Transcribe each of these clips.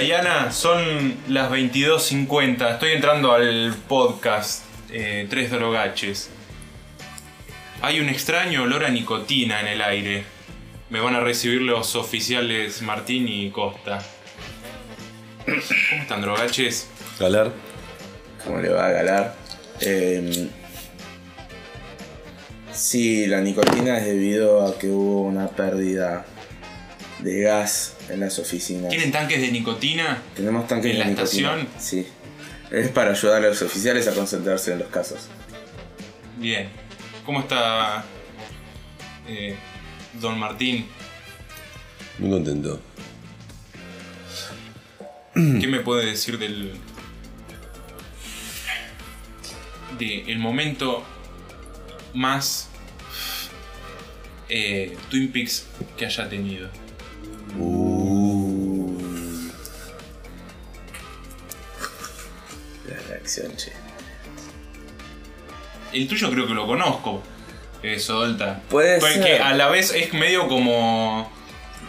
Diana, son las 22.50. Estoy entrando al podcast eh, Tres Drogaches. Hay un extraño olor a nicotina en el aire. Me van a recibir los oficiales Martín y Costa. ¿Cómo están, drogaches? Galar. ¿Cómo le va a galar? Eh, sí, la nicotina es debido a que hubo una pérdida de gas en las oficinas. ¿Tienen tanques de nicotina? Tenemos tanques en de la nicotina. estación? Sí. Es para ayudar a los oficiales a concentrarse en los casos. Bien. ¿Cómo está eh, Don Martín? Muy contento. ¿Qué me puede decir del. de el momento más. eh, Twin Peaks que haya tenido? La reacción, che. El tuyo creo que lo conozco. Eso, Dolta. Puede Porque ser. a la vez es medio como.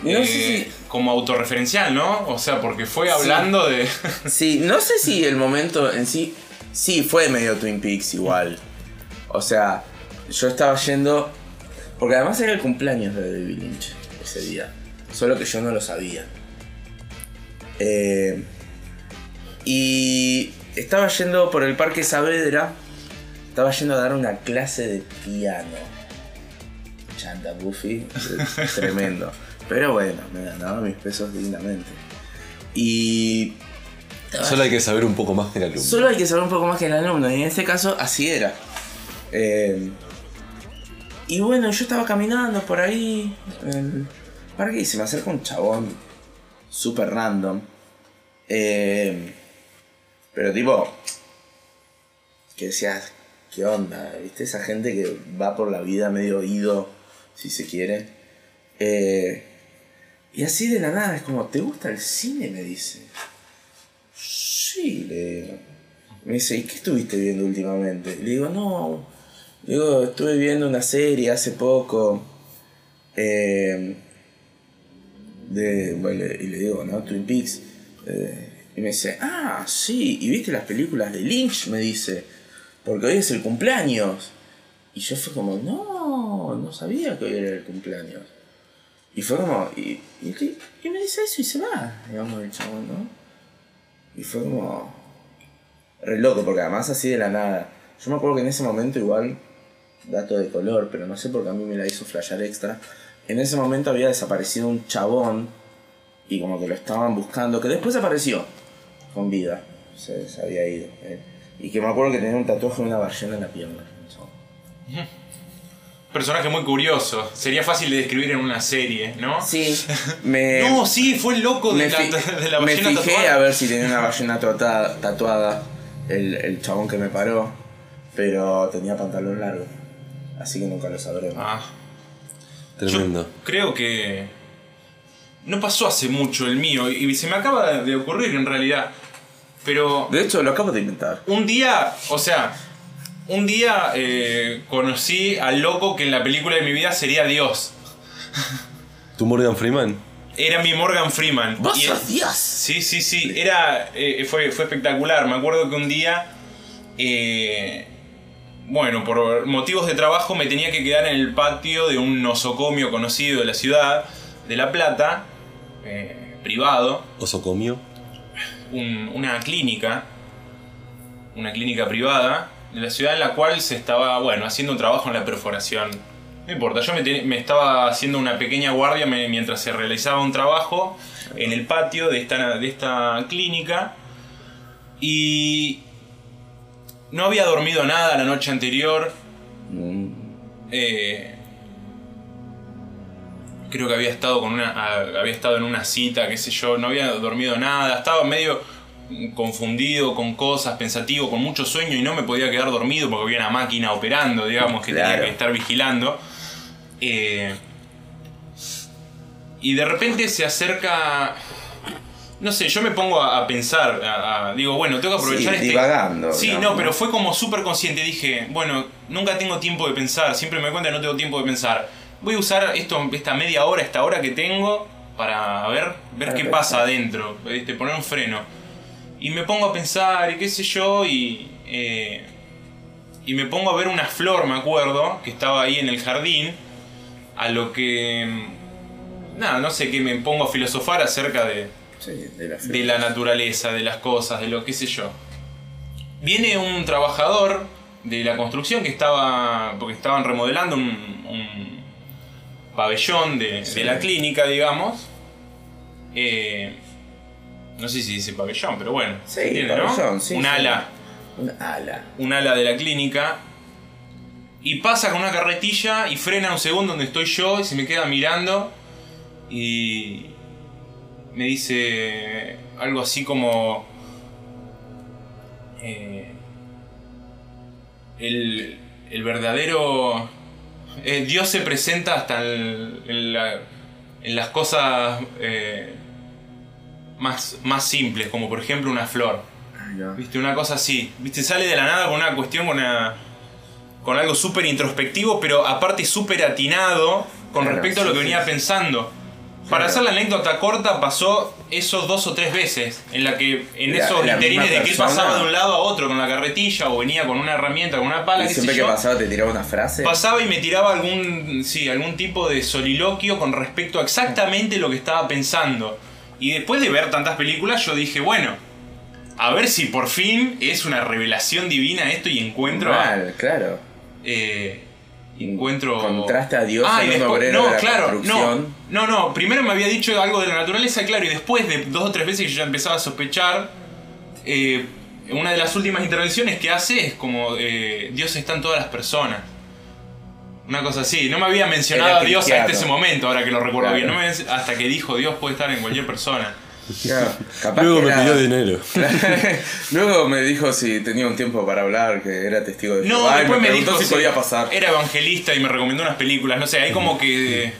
No eh, sé si- Como autorreferencial, ¿no? O sea, porque fue hablando de. Sí, no sé si el momento en sí. Sí, fue medio Twin Peaks igual. O sea, yo estaba yendo. Porque además era el cumpleaños de David Lynch ese día. Solo que yo no lo sabía. Eh, y estaba yendo por el Parque Saavedra. Estaba yendo a dar una clase de piano. Chanta Buffy. tremendo. Pero bueno, me ganaba mis pesos dignamente. Y Solo hay que saber un poco más del alumno. Solo hay que saber un poco más que el alumno, y en este caso así era. Eh, y bueno, yo estaba caminando por ahí el parque y se me acerca un chabón súper random. Eh, pero tipo, que decías, ¿qué onda? ¿Viste? Esa gente que va por la vida medio oído, si se quiere. Eh, y así de la nada, es como, ¿te gusta el cine? Me dice. Sí, le. Me dice, ¿y qué estuviste viendo últimamente? Le digo, no. Le digo, estuve viendo una serie hace poco. eh, de, bueno, y le digo, ¿no? Twin Peaks. eh, y me dice, ah, sí. ¿Y viste las películas de Lynch? Me dice. Porque hoy es el cumpleaños. Y yo fue como, no, no sabía que hoy era el cumpleaños. Y fue como, y, y, me dice eso y se va, digamos, el chabón, ¿no? Y fue como. Re loco, porque además así de la nada. Yo me acuerdo que en ese momento igual. Dato de color, pero no sé por qué a mí me la hizo flashear extra. En ese momento había desaparecido un chabón. Y como que lo estaban buscando. Que después apareció. Con vida. Se, se había ido. eh. Y que me acuerdo que tenía un tatuaje de una ballena en la pierna. Personaje muy curioso. Sería fácil de describir en una serie, ¿no? Sí, me. No, sí, fue el loco de, la, de la me fijé tatuada. a ver si tenía una ballena tatuada, tatuada el, el chabón que me paró, pero tenía pantalón largo, así que nunca lo sabremos. Ah, Tremendo. yo creo que no pasó hace mucho el mío y se me acaba de ocurrir en realidad. Pero De hecho, lo acabo de inventar. un día, o sea, un día eh, conocí al loco que en la película de mi vida sería Dios. ¿Tú Morgan Freeman? Era mi Morgan Freeman. ¡Vos Y- sos Dios! Sí, sí, sí. Era. eh, fue, fue espectacular. Me acuerdo que un día. eh, bueno, por motivos de trabajo me tenía que quedar en el patio de un nosocomio conocido de la ciudad, de La Plata, eh, privado, ¿Osocomio? un- una clínica, una clínica privada de la ciudad en la cual se estaba, bueno, haciendo un trabajo en la perforación. No importa, yo me, ten- me estaba haciendo una pequeña guardia me- mientras se realizaba un trabajo en el patio de esta, de esta clínica y no había dormido nada la noche anterior. Mm, Eh, creo que había estado con una a- había estado en una cita qué sé yo no había dormido nada estaba medio confundido con cosas pensativo con mucho sueño y no me podía quedar dormido porque había una máquina operando digamos que tenía que estar vigilando. Eh, y de repente se acerca no sé, yo me pongo a, a pensar, a- a- digo, bueno, tengo que aprovechar Sí, este... divagando, Sí, digamos, no, pero fue como súper consciente. Dije, bueno, nunca tengo tiempo de pensar, siempre me doy cuenta que no tengo tiempo de pensar. Voy a usar esto, esta media hora, esta hora que tengo, para ver, ver Para qué pensar. pasa adentro, ¿viste? poner un freno. Y me pongo a pensar y qué sé yo y... eh, y me pongo a ver una flor, me acuerdo, que estaba ahí en el jardín, a lo que... mm, Nada, no sé, que me pongo a filosofar acerca de, Sí, de la de la naturaleza, de las cosas, de lo que sé yo. Viene un trabajador de la construcción que estaba, porque estaban remodelando un, un pabellón de, Sí. de la clínica, digamos. Eh, no sé si dice pabellón, pero bueno. Sí, ¿entiende, no? sí, Un ala, Un ala. un ala de la clínica. Y pasa con una carretilla y frena un segundo donde estoy yo y se me queda mirando. Y me dice algo así como... eh, el, el verdadero... eh, Dios se presenta hasta el- en, la- en las cosas eh, más, más simples, como por ejemplo una flor. No. Viste, una cosa así. Viste, sale de la nada con una cuestión, con una. con algo súper introspectivo, pero aparte súper atinado con Claro, respecto a lo que venía pensando. Para hacer la anécdota corta, pasó eso dos o tres veces. En la que, en La- esos la interines misma de que él persona. pasaba de un lado a otro con la carretilla, o venía con una herramienta, con una pala, siempre que yo. pasaba te tiraba una frase. Pasaba y me tiraba algún, sí, algún tipo de soliloquio con respecto a exactamente lo que estaba pensando. Y después de ver tantas películas, yo dije, bueno, a ver si por fin es una revelación divina esto y encuentro. a- Mal, claro. eh, encuentro. Contraste a Dios Ah, en y un después- obrero de la construcción. No, no. Primero me había dicho algo de la naturaleza, claro, y después de dos o tres veces que yo ya empezaba a sospechar. eh, una de las últimas intervenciones que hace es como eh, Dios está en todas las personas. Una cosa así. No me había mencionado a Dios hasta ese momento, ahora que lo recuerdo Claro. bien. No me había- hasta que dijo Dios puede estar en cualquier persona. Claro, capaz Luego que me era- pidió dinero. Luego me dijo si tenía un tiempo para hablar, que era testigo de No, después me, dijo si podía pasar. Era evangelista y me recomendó unas películas. No sé, ahí como que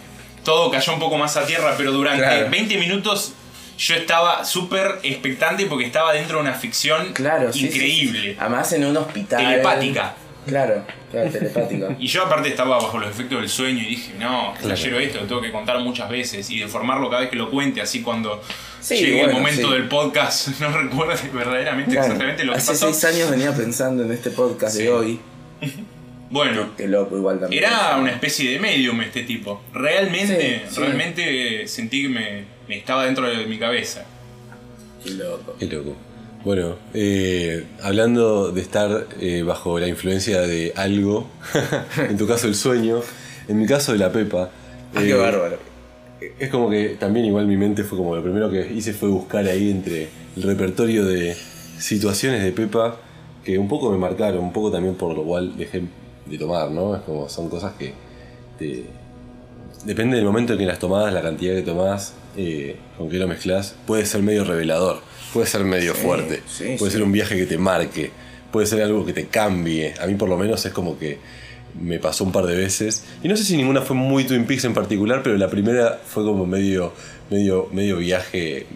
todo cayó un poco más a tierra, pero durante Claro. 20 minutos yo estaba súper expectante porque estaba dentro de una ficción Claro, sí, sí, increíble. sí. Además en un hospital. Telepática. Claro, claro, telepática. Y yo aparte estaba bajo los efectos del sueño y dije, no, flashero esto, lo tengo que contar muchas veces y deformarlo cada vez que lo cuente, así cuando Sí, llegue el momento del podcast no recuerde verdaderamente exactamente lo que Hace pasó. seis años venía pensando en este podcast de hoy. Bueno, Qué loco, igual también. Era una especie de medium este tipo. Realmente, Sí, sí. realmente sentí que me, me estaba dentro de mi cabeza. Qué loco. Qué loco. Bueno, eh, hablando de estar eh, bajo la influencia de algo, en tu caso el sueño, en mi caso de la Pepa. Ah, qué eh, bárbaro. Es como que también igual mi mente fue como lo primero que hice fue buscar ahí entre el repertorio de situaciones de Pepa que un poco me marcaron, un poco también por lo cual dejé de tomar, ¿no? Es como son cosas que te... Depende del momento en que las tomás, la cantidad que tomás, eh, con qué lo mezclas, puede ser medio revelador, puede ser medio Sí, fuerte, sí, puede sí. ser un viaje que te marque, puede ser algo que te cambie. A mí por lo menos es como que me pasó un par de veces. Y no sé si ninguna fue muy Twin Peaks en particular, pero la primera fue como medio, medio, medio viaje.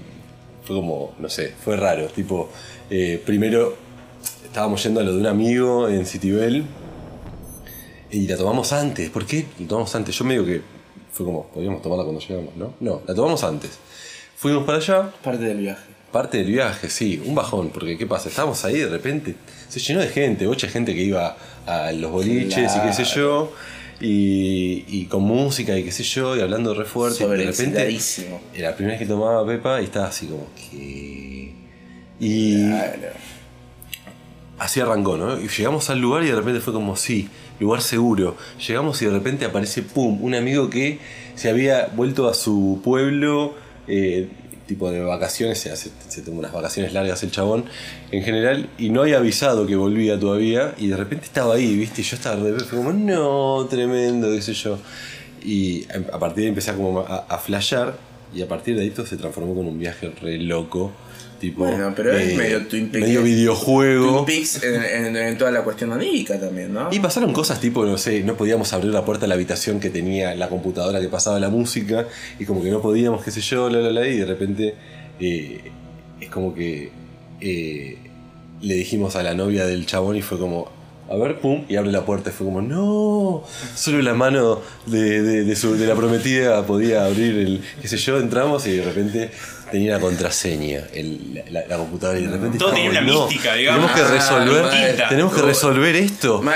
Fue como, no sé, fue raro. Tipo, eh, primero estábamos yendo a lo de un amigo en Citibel y la tomamos antes. ¿Por qué la tomamos antes? Yo medio que fue como, podíamos tomarla cuando llegamos, ¿no? No, la tomamos antes. Fuimos para allá, Parte del viaje. Parte del viaje, sí, un bajón, porque ¿qué pasa? Estábamos ahí de repente, se llenó de gente, mucha gente que iba a los boliches y qué sé yo, y, y con música y qué sé yo, y hablando re fuerte, y de repente era la primera vez que tomaba Pepa y estaba así como que... Y Claro. así arrancó, ¿no? Y llegamos al lugar y de repente fue como, sí, lugar seguro. Llegamos y de repente aparece, ¡pum!, un amigo que se había vuelto a su pueblo, eh, tipo de vacaciones, se, hace, se tomó unas vacaciones largas el chabón, en general, y no había avisado que volvía todavía, y de repente estaba ahí, ¿viste? Y yo estaba de fue como, no, tremendo, qué sé yo. Y a partir de ahí empecé a como a, flashear, y a partir de ahí se transformó con un viaje re loco. Tipo, Bueno, pero es eh, medio Twin Peaks. Medio videojuego. Twin Peaks en, en- en toda la cuestión onírica también, ¿no? Y pasaron cosas tipo, no sé, no podíamos abrir la puerta de la habitación que tenía la computadora que pasaba la música y como que no podíamos, qué sé yo, la, la, la, y de repente eh, es como que eh, le dijimos a la novia del chabón y fue como, a ver, pum, y abre la puerta. Y fue como, no, solo la mano de, de- de su- de la prometida podía abrir el, qué sé yo, entramos y de repente tenía la contraseña, el- la, la computadora y de repente Todo tenía una no, mística, digamos. Tenemos que Ah, resolver, tenemos que resolver esto. Me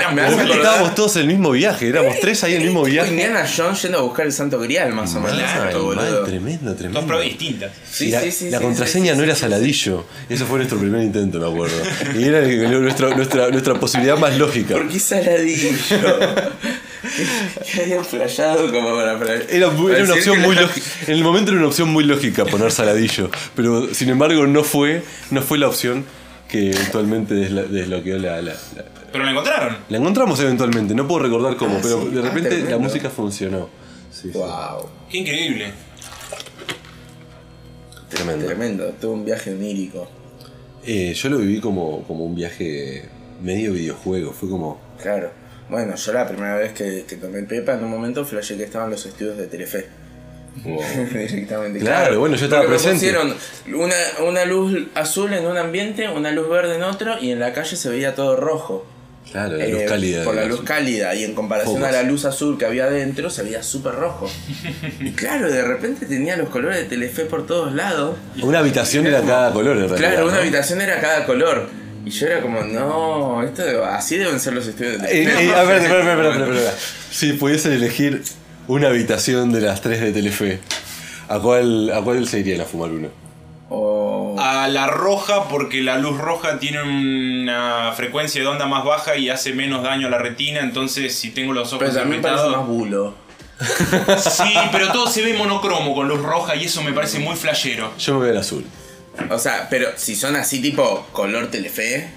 estábamos todos en el mismo viaje, éramos tres ahí en el mismo viaje. Indiana Jones yendo a buscar el santo grial, más o menos. Mal, esto, mal, boludo. tremendo, tremendo. Dos pruebas distintas. Sí, la, sí, sí, la contraseña sí, no era sí, saladillo. Ese fue nuestro primer intento, me acuerdo. Y era el- nuestra, nuestra, nuestra posibilidad más lógica. ¿Por qué saladillo? habían como para. Era, mu- para era una opción muy la- lógica. En el momento era una opción muy lógica poner saladillo. Pero sin embargo no fue, no fue la opción que eventualmente desla- desbloqueó la, la- la- Pero la encontraron. la encontramos eventualmente, no puedo recordar cómo, Ah, pero sí. de Ah, repente la música funcionó. Sí, sí. Wow, Qué increíble. Tremendo. tremendo. Tuvo un viaje onírico. Eh, yo lo viví como, como un viaje medio videojuego. Fue como. Claro. Bueno, yo la primera vez que, que tomé Pepa, en un momento flashé que estaban los estudios de Telefe. Directamente. Claro, bueno, yo estaba Porque presente. pusieron una, una luz azul en un ambiente, una luz verde en otro, y en la calle se veía todo rojo. Claro, la luz Eh, cálida. Por la luz cálida, y en comparación a la luz azul que había adentro, se veía súper rojo. y claro, de repente tenía los colores de Telefe por todos lados. Una habitación era cada color en realidad. Claro, una ¿no? habitación era cada color. Y yo era como, no, esto así deben ser los estudios de Eh, Telefe. eh, a ver, espera, espera, espera. Si pudiesen elegir una habitación de las tres de Telefe, ¿a cuál, a cuál se irían a fumar uno? O- A la roja porque la luz roja tiene una frecuencia de onda más baja y hace menos daño a la retina, entonces si tengo los ojos pero también parece más bulo. Sí, pero todo se ve monocromo con luz roja y eso me parece muy flashero. Yo me voy al azul. O sea, pero si son así tipo color Telefe.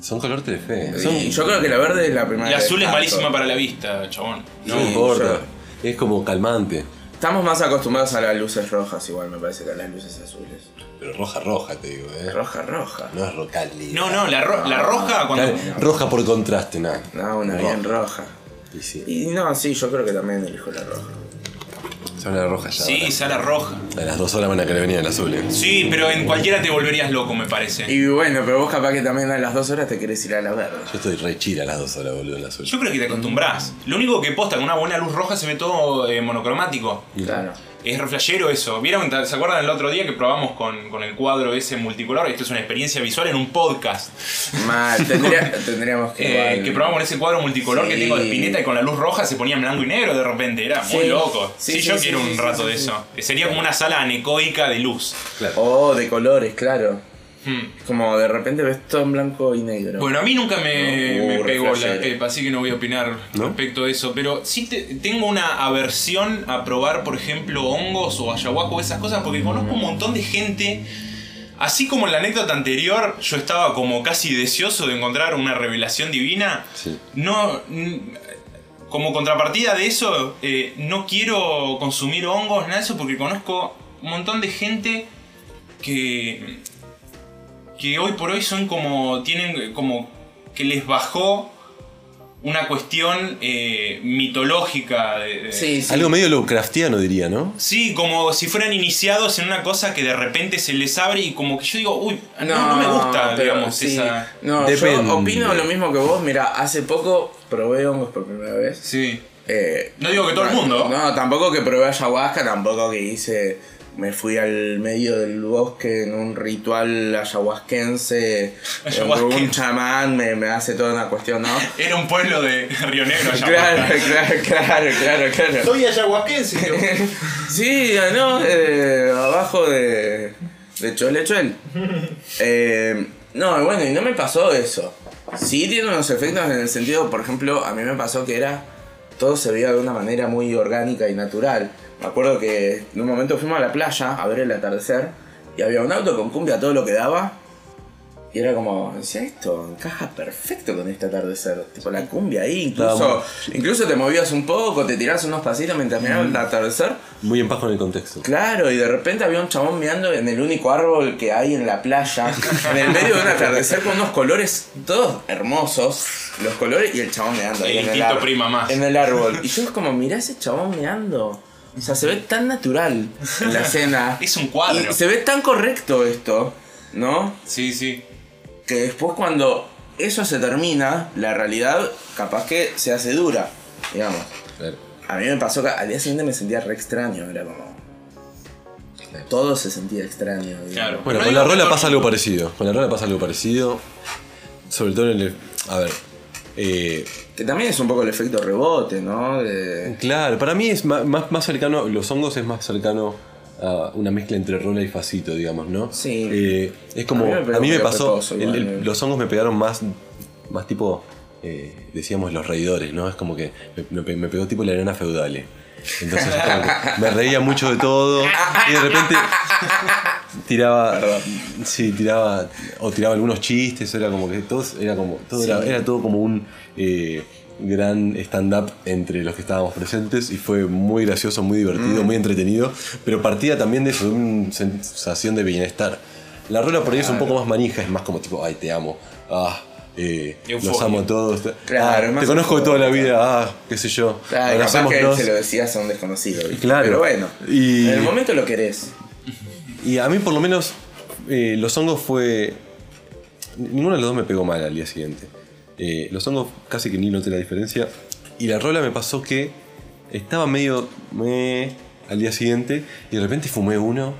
Son color Telefe. Son, y yo creo que la verde es la primera. Que azul es malísima para la vista, chabón. no Sí, importa. Es como calmante. Estamos más acostumbrados a las luces rojas, igual me parece que a las luces azules. Pero roja, roja, te digo, ¿eh? Roja, roja. No es rocali. No, no, la, ro- la roja cuando... Roja por contraste, nada. No, una bien roja. Y sí. Y no, sí, yo creo que también elijo la roja. Son la roja ya. Sí, ahora. sala roja. A las dos horas van a querer venir el azul, ¿eh? Sí, pero en cualquiera te volverías loco, me parece. Y bueno, pero vos capaz que también a las dos horas te querés ir a la verde. Yo estoy re chila a las dos horas, boludo, en el azul. Yo creo que te acostumbras. Lo único que posta con una buena luz roja se ve todo eh, monocromático. Claro. Es re flashero eso. ¿Vieron? ¿Se acuerdan el otro día que probamos con, con el cuadro ese multicolor? Esto es una experiencia visual en un podcast. Mal, tendría- tendríamos que. Eh, igual- que probamos con ese cuadro multicolor que tengo de Spinetta y con la luz roja se ponía en blanco y negro de repente. Era muy Sí. loco. Sí, Sí, sí, yo sí, quiero sí, un sí, rato sí, de sí. eso. Sería como una sala anecoica de luz. Oh, de colores, claro. Hmm. Como de repente ves todo en blanco y negro. Bueno, a mí nunca me, No, uh, me pegó la pepa, así que no voy a opinar ¿No? respecto de eso. Pero sí te- tengo una aversión a probar, por ejemplo, hongos o ayahuasca o esas cosas, porque conozco un montón de gente. Así como en la anécdota anterior, yo estaba como casi deseoso de encontrar una revelación divina. Sí. No. Como contrapartida de eso, eh, no quiero consumir hongos, nada de eso, porque conozco un montón de gente que que hoy por hoy son como tienen como que les bajó una cuestión eh, mitológica de, de- Sí, sí. Algo medio Lovecraftiano diría, ¿no? Sí, como si fueran iniciados en una cosa que de repente se les abre y como que yo digo, uy, no, no me gusta, pero digamos, sí. esa... No, Depende. yo opino lo mismo que vos. Mira, hace poco probé hongos por primera vez. Sí. Eh, No digo que todo el mundo. No, tampoco que probé ayahuasca, tampoco que hice. Me fui al medio del bosque en un ritual ayahuasquense. Ayahuasquense. Un chamán me, me hace toda una cuestión, ¿no? Era un pueblo de Río Negro, Claro, claro, claro, claro, claro. Soy ayahuasquense. Sí, ¿no? Eh, abajo de. de Cholechuel. Eh, no, bueno, y no me pasó eso. Sí tiene unos efectos en el sentido, por ejemplo, a mí me pasó que era. Todo se veía de una manera muy orgánica y natural. Me acuerdo que en un momento fuimos a la playa a ver el atardecer y había un auto con cumbia todo lo que daba. Y era como, decía, esto encaja perfecto con este atardecer. Tipo la cumbia ahí, incluso, incluso te movías un poco, te tirabas unos pasitos mientras mirabas el atardecer. Muy en paz con el contexto. Claro, y de repente había un chabón mirando en el único árbol que hay en la playa, en el medio de un atardecer con unos colores todos hermosos, los colores y el chabón meando ahí El en el, instinto árbol, prima más. en el árbol. Y yo es como, mirá ese chabón meando. O sea, se ve tan natural en la escena. Es un cuadro. Y se ve tan correcto esto, ¿no? Sí, sí. Que después cuando eso se termina, la realidad capaz que se hace dura, digamos. Claro. A mí me pasó que al día siguiente me sentía re extraño, era como... Todo se sentía extraño. digamos. Claro. Bueno, No con la rola pasa algo parecido. Con la rola pasa algo parecido. Sobre todo en el. A ver. eh, Que también es un poco el efecto rebote, ¿no? De- claro, para mí es más, más cercano. Los hongos es más cercano a una mezcla entre rola y facito, digamos, ¿no? Sí. Eh, es como. A mí me A pegó mí me medio pasó. peposo el- igual, el- eh. los hongos me pegaron más. Más tipo. eh, decíamos los reidores, ¿no? Es como que me, me pe- me pegó tipo la arena feudale. Entonces es como que me reía mucho de todo y de repente tiraba sí tiraba o tiraba algunos chistes era como que todos era como todo era, Sí. era todo como un eh, gran stand up entre los que estábamos presentes y fue muy gracioso muy Mm. divertido muy entretenido pero partía también de eso de una sensación de bienestar la rola por ahí es un poco más manija es más como tipo ay te amo ah eh, los amo a todos Claro, ah, te conozco de toda la vida ah qué sé yo Claro, capaz que abracémonos. se lo decías a un desconocido. ¿viste? Claro. Pero bueno, Y- en el momento lo querés. Y a mí por lo menos eh, los hongos fue... Ninguno de los dos me pegó mal al día siguiente. Eh, los hongos casi que ni noté la diferencia. Y la rola me pasó que estaba medio... me al día siguiente y de repente fumé uno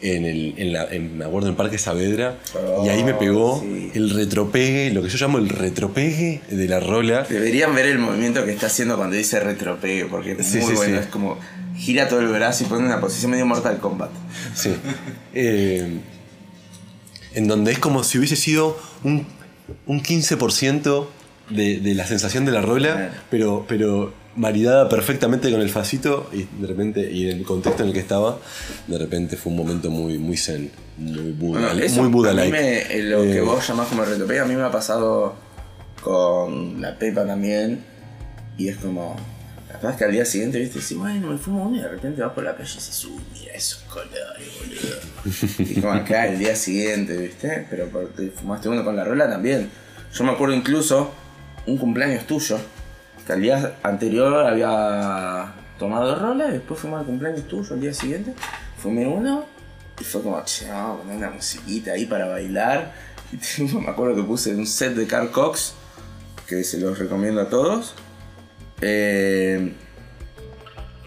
en el, en la, en, me acuerdo en el Parque Saavedra y ahí me pegó Oh, sí. el retropegue, lo que yo llamo el retropegue de la rola. Deberían ver el movimiento que está haciendo cuando dice retropegue, porque es Sí, muy sí, bueno. Es como gira todo el brazo y pone una posición medio Mortal Kombat. Sí. Eh, en donde es como si hubiese sido un, un 15% de, de la sensación de la rola, pero, pero maridada perfectamente con el facito y de repente, y en el contexto en el que estaba, de repente fue un momento muy, muy zen, muy Buda, Bueno, muy Buda a mí like. eh, lo que Eh, vos llamás como retropegue, a mí me ha pasado con la Pepa también. Y es como. Capaz que al día siguiente, viste, decís, bueno, me fumo uno y de repente vas por la calle y dices, uy, mira esos colores, boludo. y como acá el día siguiente, viste, pero porque fumaste uno con la rola también. Yo me acuerdo incluso un cumpleaños tuyo, que al día anterior había tomado rola y después fumé al cumpleaños tuyo al día siguiente. Fumé uno y fue como, che, vamos a una musiquita ahí para bailar. Y me acuerdo que puse un set de Carl Cox, que se los recomiendo a todos. Eh,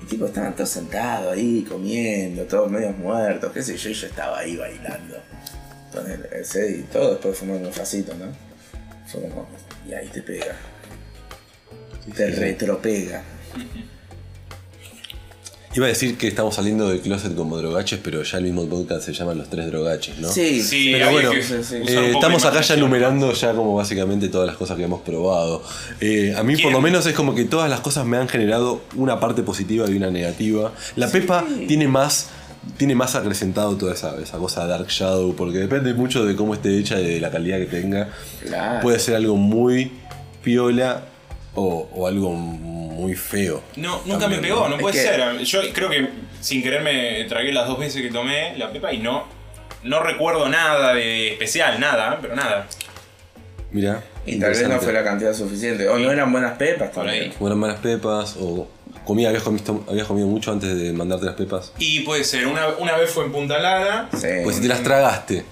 y tipo, estaban todos sentados ahí, comiendo, todos medios muertos, qué sé yo, y yo estaba ahí bailando. Con el, set y todo, después fumando un facito, ¿no? Fue como, y ahí te pega. Te retropega. Iba a decir que estamos saliendo del closet como drogaches, pero ya el mismo podcast se llama Los Tres Drogaches, ¿no? Sí, Sí, Pero bueno, que sí, sí. usar un Eh, estamos acá ya enumerando ya como básicamente todas las cosas que hemos probado. Eh, a mí por lo menos es como que todas las cosas me han generado una parte positiva y una negativa. La Pepa tiene más tiene más acrecentado toda esa, esa cosa Dark Shadow, porque depende mucho de cómo esté hecha y de la calidad que tenga. Claro. Puede ser algo muy piola o, o algo muy feo. No, nunca También, me pegó, no puede que- ser. Yo creo que sin querer me tragué las dos veces que tomé la pepa y no, no recuerdo nada de especial, nada, pero nada. Mira. Y tal vez no fue la cantidad suficiente. O no eran buenas pepas Por también. ahí. O eran malas pepas, o comía, habías comido, habías comido mucho antes de mandarte las pepas. Y puede ser, una, una vez fue en Punta Lara. Sí. Pues si te las tragaste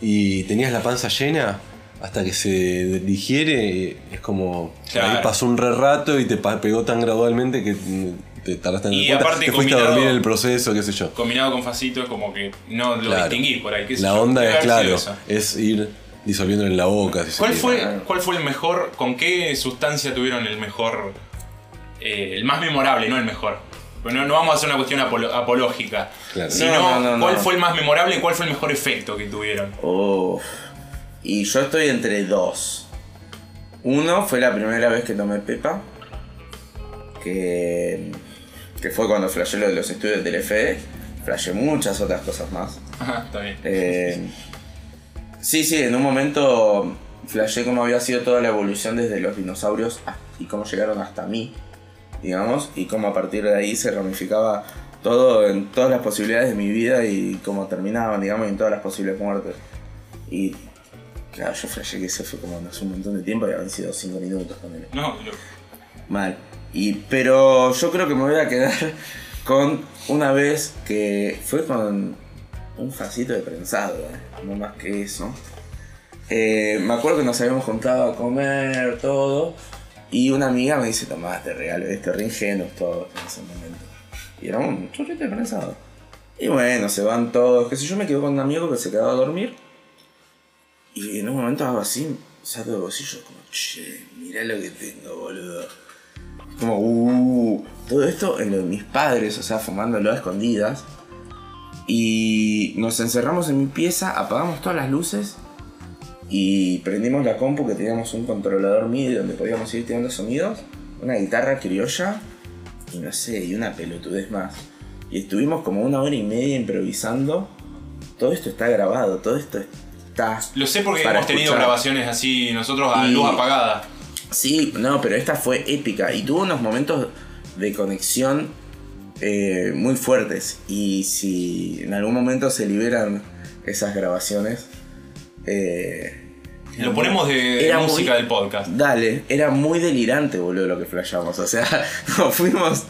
y tenías la panza llena, hasta que se digiere, es como. Claro. Ahí pasó un re rato y te pegó tan gradualmente que mm, te tardaste en Y cuenta, aparte te fuiste a dormir en el proceso, qué sé yo. Combinado con facito es como que no lo Claro. distinguí por ahí. qué sé La yo. onda es, claro, es ir disolviéndolo en la boca. si ¿Cuál fue. ¿Cuál fue el mejor, con qué sustancia tuvieron el mejor, eh, el más memorable, no el mejor? Bueno, no vamos a hacer una cuestión apolo- apológica, Claro. sino No, no, no, cuál no. fue el más memorable y cuál fue el mejor efecto que tuvieron. Uf. Y yo estoy entre dos. Uno fue la primera vez que tomé Pepa. Que, que fue cuando flashé lo de los estudios del FE. Flashé muchas otras cosas más. Ajá, está bien. Eh, sí, sí, en un momento flashé cómo había sido toda la evolución desde los dinosaurios y cómo llegaron hasta mí, digamos, y cómo a partir de ahí se ramificaba todo en todas las posibilidades de mi vida y cómo terminaban, digamos, y en todas las posibles muertes. Y claro, yo flashé que eso fue como hace un montón de tiempo y habían sido 5 minutos con él. No, lo- Mal. Y, pero yo creo que me voy a quedar con una vez que fue con un facito de prensado, ¿eh? no más que eso. Eh, me acuerdo que nos habíamos juntado a comer, todo. Y una amiga me dice, tomá, te regalo esto, re ingenuos todos en ese momento. Y era un chorrito de prensado. Y bueno, se van todos. Que si yo me quedo con un amigo que se quedaba a dormir. Y en un momento hago así, saco de bolsillo, como, che, mirá lo que tengo, boludo. Como, uh, todo esto en lo de mis padres, o sea, fumándolo a escondidas. Y nos encerramos en mi pieza, apagamos todas las luces y prendimos la compu que teníamos un controlador MIDI donde podíamos ir tirando sonidos, una guitarra criolla y no sé, y una pelotudez más. Y estuvimos como una hora y media improvisando. Todo esto está grabado, todo esto está. Lo sé porque hemos tenido escuchar. grabaciones así, nosotros a Y- luz apagada. Sí, no, pero esta fue épica y tuvo unos momentos de conexión eh, muy fuertes. Y si en algún momento se liberan esas grabaciones, eh, Lo ponemos de Era música muy- del podcast. Dale, era muy delirante, boludo, lo que flashamos. O sea, nos fuimos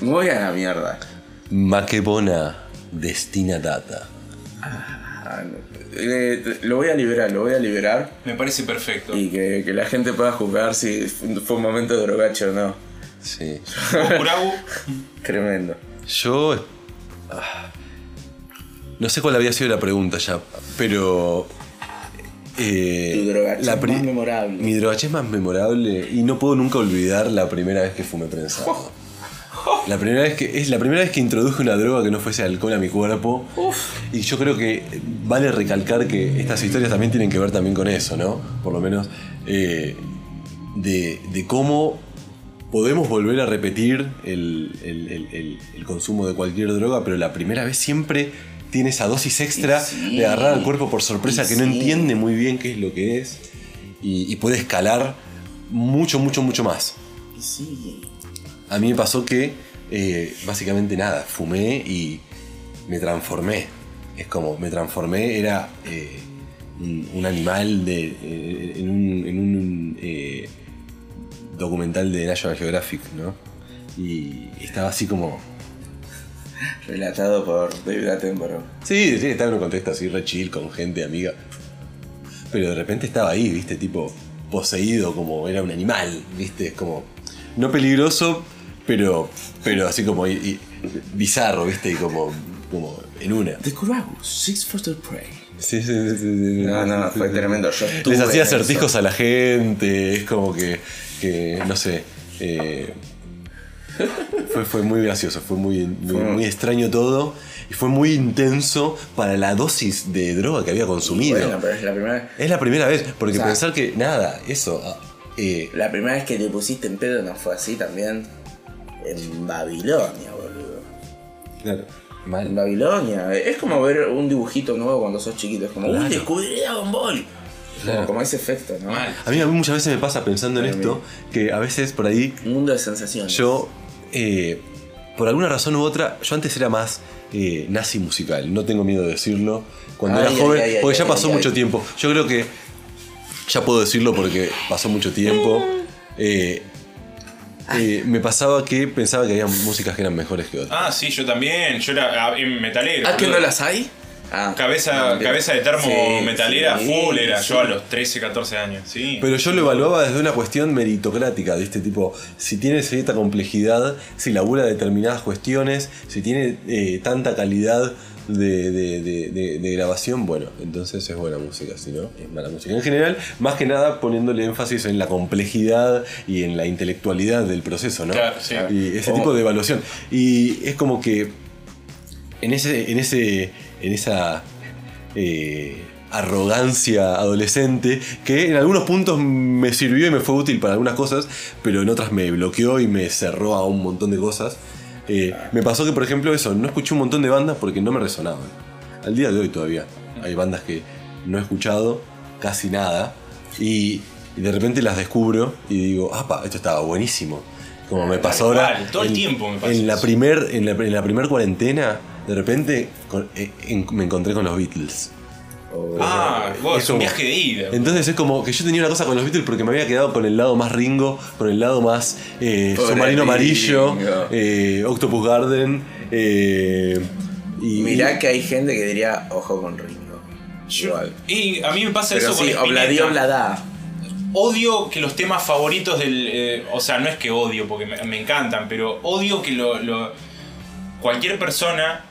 muy a la mierda. Makebona destinatata. Ah, eh, lo voy a liberar, lo voy a liberar. Me parece perfecto. Y que, que la gente pueda juzgar si fue un momento de drogacho o no. Sí. Tremendo. Yo. ah, No sé cuál había sido la pregunta ya, pero. eh, Tu drogachés pri- más memorable. Mi drogachés más memorable. Y no puedo nunca olvidar la primera vez que fumé prensado. La primera vez que. Es la primera vez que introduje una droga que no fuese alcohol a mi cuerpo. Y yo creo que vale recalcar que estas historias también tienen que ver también con eso, ¿no? Por lo menos. eh, de, de cómo podemos volver a repetir el, el- el- el- el consumo de cualquier droga, pero la primera vez siempre tiene esa dosis extra sí. de agarrar al cuerpo por sorpresa que no entiende muy bien qué es lo que es y, y puede escalar mucho, mucho, mucho más. Sí. A mí me pasó que eh, básicamente nada, fumé y me transformé. Es como, me transformé, era eh, un, un animal de, eh, en un, en un, eh, documental de National Geographic, ¿no? Y estaba así como... Relatado por David Attenborough. Sí, sí, estaba en un contexto así re chill, con gente, amiga. Pero de repente estaba ahí, viste, tipo poseído como era un animal, viste, es como... No peligroso, pero, pero así como y- y bizarro, viste, y como, como en una. The Kuragu, Six for the Prey. Sí, sí, sí, sí. No, no, fue tremendo. Yo estuve Les hacía eso. acertijos a la gente, es como que, que no sé. eh, fue, fue muy gracioso, fue muy, muy, Fue- muy extraño todo y fue muy intenso para la dosis de droga que había consumido. Bueno, pero es la primera, Es la primera vez, porque O sea- pensar que nada, eso. ah, eh, la primera vez que te pusiste en pedo no fue así también. En Babilonia, boludo. claro, En. Babilonia. Es como ver un dibujito nuevo cuando sos chiquito. Es como, Claro. uy, descubrí Dragon Ball. Claro. Como, como ese efecto, ¿no? Mal. A mí, a mí muchas veces me pasa pensando en mí. esto, que a veces por ahí Un mundo de sensaciones. Yo, eh, por alguna razón u otra, yo antes era más eh, nazi musical, no tengo miedo de decirlo. Cuando Ay, era ay, joven, ay, ay, porque ya pasó ay, mucho ay. tiempo. Yo creo que ya puedo decirlo porque pasó mucho tiempo. Eh, eh, me pasaba que pensaba que había músicas que eran mejores que otras. Ah, sí, yo también. Yo era ah, en metalero. ¿Ah, que no las hay? Ah, Cabeza, no, cabeza de termo sí, metalera sí, full era sí. yo a los 13, 14 años. Sí. Pero yo lo evaluaba desde una cuestión meritocrática, de este tipo, si tiene cierta complejidad, si labura determinadas cuestiones, si tiene eh, tanta calidad de, de- de- de- grabación, bueno, entonces es buena música, si no, es mala música. En general, más que nada poniéndole énfasis en la complejidad y en la intelectualidad del proceso, ¿no? Claro, sí. Y ese O- tipo de evaluación. Y es como que en ese, en ese, en esa eh, arrogancia adolescente que en algunos puntos me sirvió y me fue útil para algunas cosas, pero en otras me bloqueó y me cerró a un montón de cosas. Eh, me pasó que, por ejemplo, eso, no escuché un montón de bandas porque no me resonaban. Al día de hoy todavía hay bandas que no he escuchado casi nada y, y de repente las descubro y digo, apa, esto estaba buenísimo. Como me pasó ahora. todo el en- tiempo me pasa En la, primer, en, la, en la primer cuarentena, de repente con- eh, en- me encontré con los Beatles. Ah, vos, es es un como- viaje de ida. Entonces es como que yo tenía una cosa con los Beatles porque me había quedado con el lado más Ringo, con el lado más eh, Pobre Submarino Amarillo, Ringo. eh, Octopus Garden. eh, y, Mirá que hay gente que diría, ojo con Ringo. Igual. y a mí me pasa Pero eso sí, con obladí, Spinetta. oblada. Odio que los temas favoritos del. eh, o sea, no es que odio porque me, me encantan, pero odio que lo, lo- cualquier persona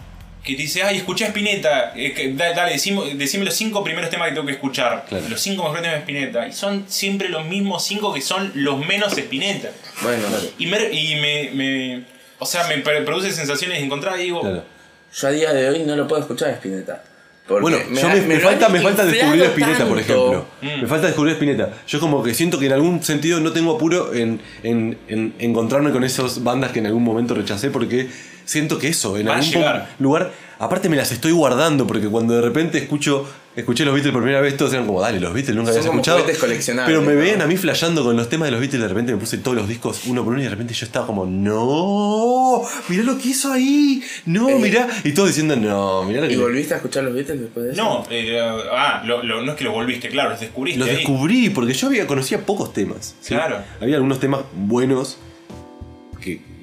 que te dice, ay, escuché a Spinetta, eh, que- da- dale, decime, decime los cinco primeros temas que tengo que escuchar. Claro. Los cinco mejores temas de Spinetta. Y son siempre los mismos cinco que son los menos Spinetta. Bueno, Y me. y me- me- o sea, me pr- produce sensaciones encontradas y digo. Claro. yo a día de hoy no lo puedo escuchar a Spinetta. Bueno, yo me, me lo falta, me falta descubrir a Spinetta, por ejemplo. Mm. Me falta descubrir a Spinetta. Yo como que siento que en algún sentido no tengo apuro en, en- en encontrarme con esas bandas que en algún momento rechacé porque siento que eso, en algún lugar, aparte me las estoy guardando porque cuando de repente escucho, escuché los Beatles por primera vez, todos eran como, dale, los Beatles nunca Son habías escuchado. Pero me ¿no? veían a mí flasheando con los temas de los Beatles, de repente me puse todos los discos uno por uno y de repente yo estaba como, no, mirá lo que hizo ahí, no, Eh. mirá. Y todos diciendo, no, mirá lo que... ¿Y volviste a escuchar los Beatles después de eso? No, eh, ah, lo- lo- no es que los volviste, claro, los descubriste. Los ahí. descubrí porque yo había conocía pocos temas. ¿sí? Claro. Había algunos temas buenos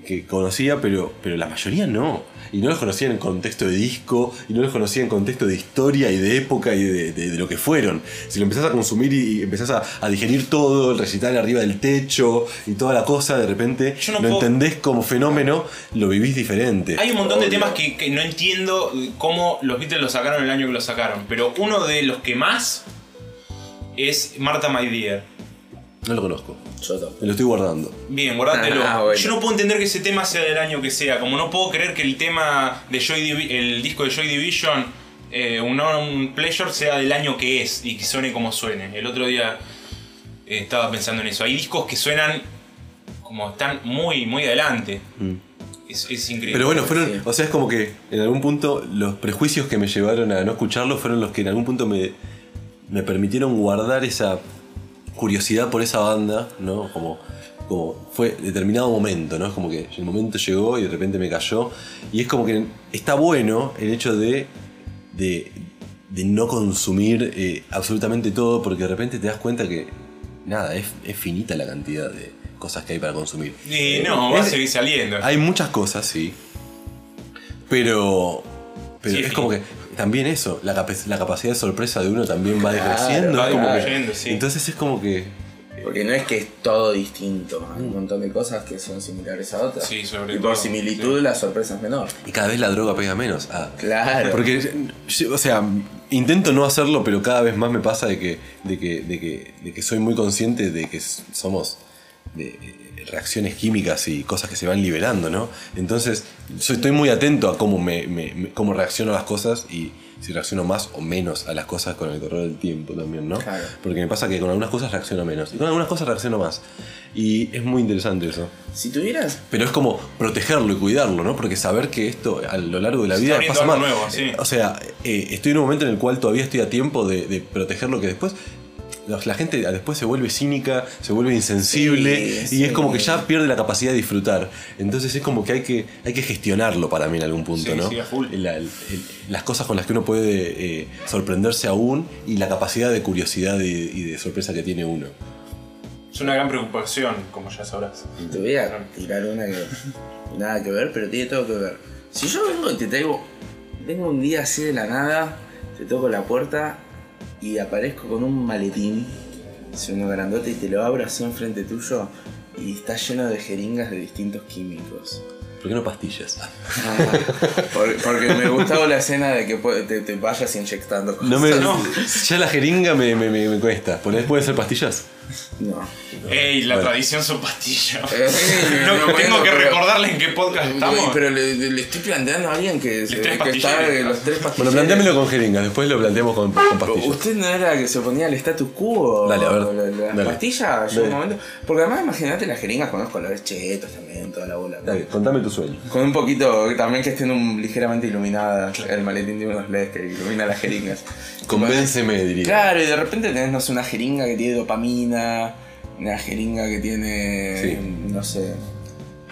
que, conocía, pero, pero la mayoría no. Y no los conocía en contexto de disco, y no los conocía en contexto de historia y de época y de, de- de lo que fueron. Si lo empezás a consumir y, y empezás a, a digerir todo, el recital arriba del techo y toda la cosa, de repente no lo puedo- entendés como fenómeno, lo vivís diferente. Hay un montón de temas que, que no entiendo cómo los Beatles lo sacaron el año que lo sacaron, pero uno de los que más es Marta My Dear. No lo conozco. Yo tampoco. Me lo estoy guardando. Bien, guardátelo. Ah, bueno. Yo no puedo entender que ese tema sea del año que sea, como no puedo creer que el tema de Joy Divi- el disco de Joy Division, eh, un, un Pleasure, sea del año que es y que suene como suene. El otro día eh, estaba pensando en eso. Hay discos que suenan como están muy, muy adelante. Mm. Es, es increíble. Pero bueno, fueron, Sí. o sea, es como que en algún punto los prejuicios que me llevaron a no escucharlo fueron los que en algún punto me, me permitieron guardar esa curiosidad por esa banda, ¿no? Como, como fue determinado momento, ¿no? Es como que el momento llegó y de repente me cayó. Y es como que está bueno el hecho de, de, de no consumir eh, absolutamente todo porque de repente te das cuenta que, nada, es, es finita la cantidad de cosas que hay para consumir. Y no, va a seguir saliendo. hay muchas cosas, sí. Pero. Pero Sí, es como que también eso, la, la capacidad de sorpresa de uno también va Claro, creciendo. va es como que- disminuyendo, sí. Entonces es como que. Porque no es que es todo distinto. Hay un montón de cosas que son similares a otras. Sí, sobre y por similitud la sorpresa es menor. Y cada vez la droga pega menos. Ah, Claro. Porque, o sea, intento no hacerlo, pero cada vez más me pasa de que, de que, de que, de que soy muy consciente de que somos de reacciones químicas y cosas que se van liberando, ¿no? Entonces, soy- estoy muy atento a cómo, me, cómo reacciono a las cosas y si reacciono más o menos a las cosas con el correr del tiempo también, ¿no? Claro. Porque me pasa que con algunas cosas reacciono menos y con algunas cosas reacciono más. Y es muy interesante eso. Si tuvieras. Pero es como protegerlo y cuidarlo, ¿no? Porque saber que esto a lo largo de la Se vida pasa más. nuevo, sí. Eh, O sea, eh, estoy en un momento en el cual todavía estoy a tiempo de, de proteger lo que después. La gente después se vuelve cínica, se vuelve insensible Sí, y sí. es como que ya pierde la capacidad de disfrutar. Entonces es como que hay que, hay que gestionarlo para mí en algún punto, Sí, ¿no? sí, a full. La- el- el- las cosas con las que uno puede eh, sorprenderse aún y la capacidad de curiosidad y, y de sorpresa que tiene uno. Es una gran preocupación, como ya sabrás. Te voy a tirar una que nada que ver, pero tiene todo que ver. Si yo vengo y te traigo, vengo un día así de la nada, te toco la puerta y aparezco con un maletín, es uno grandote y te lo abro así enfrente tuyo y está lleno de jeringas de distintos químicos. ¿Por qué no pastillas? Ah, por- porque me gustaba la escena de que te, te vayas inyectando cosas. No me, No. Ya la jeringa me, me, me, me cuesta. ¿Pueden pueden ser pastillas? No. Ey, la Bueno. tradición son pastillas. Eh, No, no, tengo bueno, que pero- recordarle en qué podcast estamos. Pero le, le estoy planteando a alguien que, se- tres que pastilleros. está de los tres Bueno, pastilleros. planteámelo con jeringas, después lo planteamos con, con pastillas. ¿Usted no era que se oponía al status quo? Dale, a ver, La- la- Las dale. pastillas, llegó un momento. Porque además, imagínate las jeringas con los colores chetos también, toda la bola. ¿no? Dale, contame tu sueño. Con un poquito, también que estén un, ligeramente iluminadas. El maletín tiene unos LEDs que ilumina las jeringas. Convénceme, diría. Claro, y de repente tenés, no sé, una jeringa que tiene dopamina, una jeringa que tiene, Sí. no sé,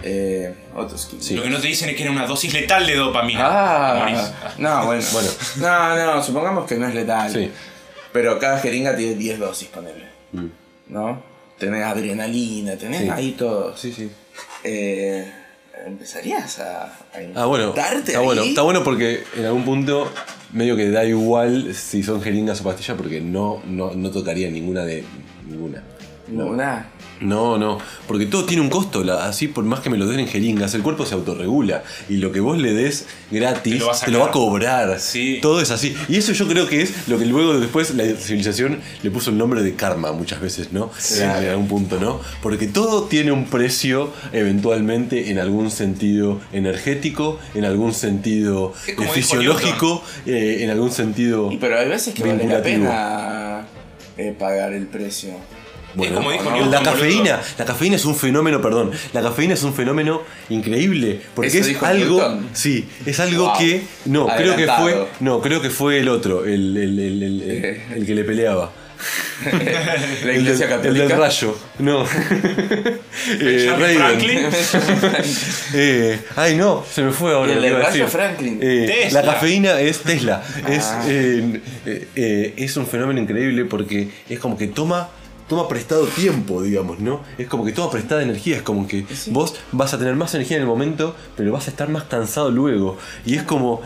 eh, otros. Sí. Lo que no te dicen es que era una dosis letal de dopamina. Ah, no, bueno. Bueno. No, no, supongamos que no es letal. Sí. Pero cada jeringa tiene 10 dosis, ponele. Mm. ¿No? Tenés adrenalina, tenés Sí. ahí todo. Sí, sí. Eh, ¿Empezarías a, a Ah, bueno. injertarte Está bueno, ahí? está bueno porque en algún punto medio que da igual si son jeringas o pastillas porque no, no, no tocaría ninguna de ninguna. Una. No, no, porque todo tiene un costo, la- así por más que me lo den en jeringas, el cuerpo se autorregula y lo que vos le des gratis Te lo va a te lo va a sacar. cobrar. Sí. Todo es así. Y eso yo creo que es lo que luego después la civilización le puso el nombre de karma muchas veces, ¿no? En, en algún punto, ¿no? Porque todo tiene un precio eventualmente en algún sentido energético, en algún sentido eh, fisiológico, eh, en algún sentido... Y pero hay veces que vale la pena eh, pagar el precio. Bueno, como dijo la cafeína, la cafeína es un fenómeno, perdón, la cafeína es un fenómeno increíble, porque ¿Eso es algo, Newton? sí, es algo Wow. que, no, creo que fue, no, creo que fue el otro, el, el, el, el- el- el que le peleaba. La iglesia del, el católica. del rayo, no. Eh, Raven. Franklin. Eh, ay, no, se me fue ahora. El del rayo decir. Franklin. Eh, la cafeína es Tesla. Es, Ah. eh, eh, eh, es un fenómeno increíble porque es como que toma. Toma prestado tiempo, digamos, ¿no? Es como que toma prestada energía, es como que vos vas a tener más energía en el momento, pero vas a estar más cansado luego. Y es como.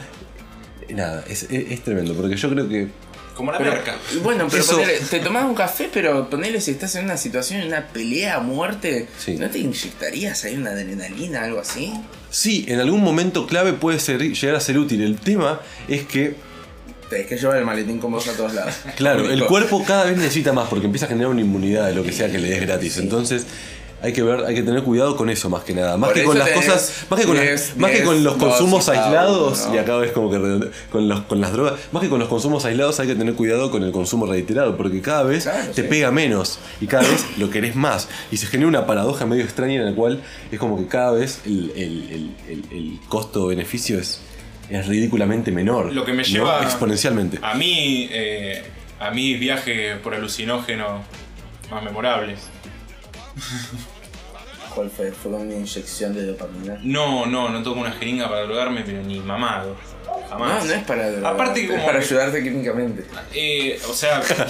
Nada, es, es- es tremendo, porque yo creo que. Como la Pero, merca. bueno, pero Eso- ponele, te tomás un café, pero ponele si estás en una situación, en una pelea a muerte, Sí. ¿no te inyectarías ahí una adrenalina, algo así? Sí, en algún momento clave puede ser, llegar a ser útil. El tema es que Tenés que llevar el maletín con vos a todos lados. Claro, el cuerpo cada vez necesita más porque empieza a generar una inmunidad de lo que sea que le des gratis. Entonces hay que ver, hay que tener cuidado con eso más que nada. Más Por que con las tenés cosas, más que con, las- 10, más que con 10 los consumos aislados ¿no? y acá ves como que con los con las drogas, más que con los consumos aislados hay que tener cuidado con el consumo reiterado porque cada vez Claro, te sí. pega menos y cada vez lo querés más y se genera una paradoja medio extraña en la cual es como que cada vez el, el- el- el- el costo-beneficio es es ridículamente menor. Lo que me ¿no? lleva exponencialmente. A mí, eh, a mí viajes por alucinógeno más memorables. ¿Cuál fue? Fue con una inyección de dopamina. No, no, no toco una jeringa para drogarme, pero ni mamado. Jamás. No, no es para drogar, Aparte es como para que- ayudarte químicamente. Eh, o sea, ya-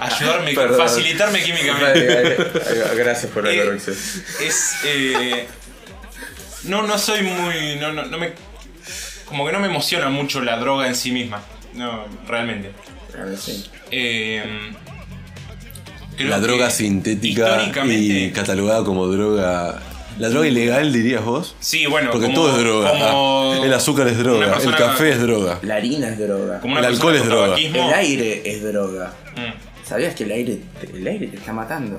ayudarme, Perdón. facilitarme químicamente. Gracias por la Eh, corrección. Es. eh, no, no soy muy. No, no, no me. Como que no me emociona mucho la droga en sí misma. No, realmente. Eh, creo la droga sintética y catalogada como droga. La droga ilegal, dirías vos. Sí, bueno. Porque como- todo es droga. como Ah, el azúcar es droga, el café es droga. La harina es droga. Como el alcohol es droga. tabaquismo. El aire es droga. Mm. ¿Sabías que el aire, te- el aire te está matando?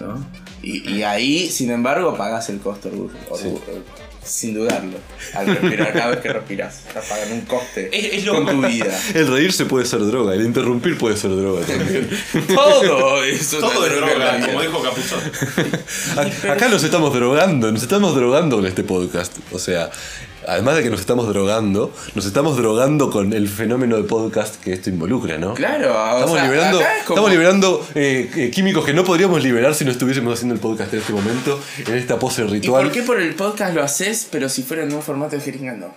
¿No? Y, y ahí, sin embargo, pagas el costo orgu- orgu- eh, sin dudarlo. Al respirar, cada vez que respiras, estás pagando un coste Es- es lo- con tu vida. El reírse puede ser droga, el interrumpir puede ser droga también. Todo eso Todo es droga, vida. como dijo Capuzón. Acá nos estamos drogando, nos estamos drogando con este podcast. O sea, además de que nos estamos drogando, nos estamos drogando con el fenómeno de podcast que esto involucra, ¿no? Claro, o Estamos sea, liberando, acá es como- estamos liberando eh, eh, químicos que no podríamos liberar si no estuviésemos haciendo el podcast en este momento, en esta pose ¿Y ritual. por qué por el podcast lo haces, pero si fuera en un formato de jeringa no?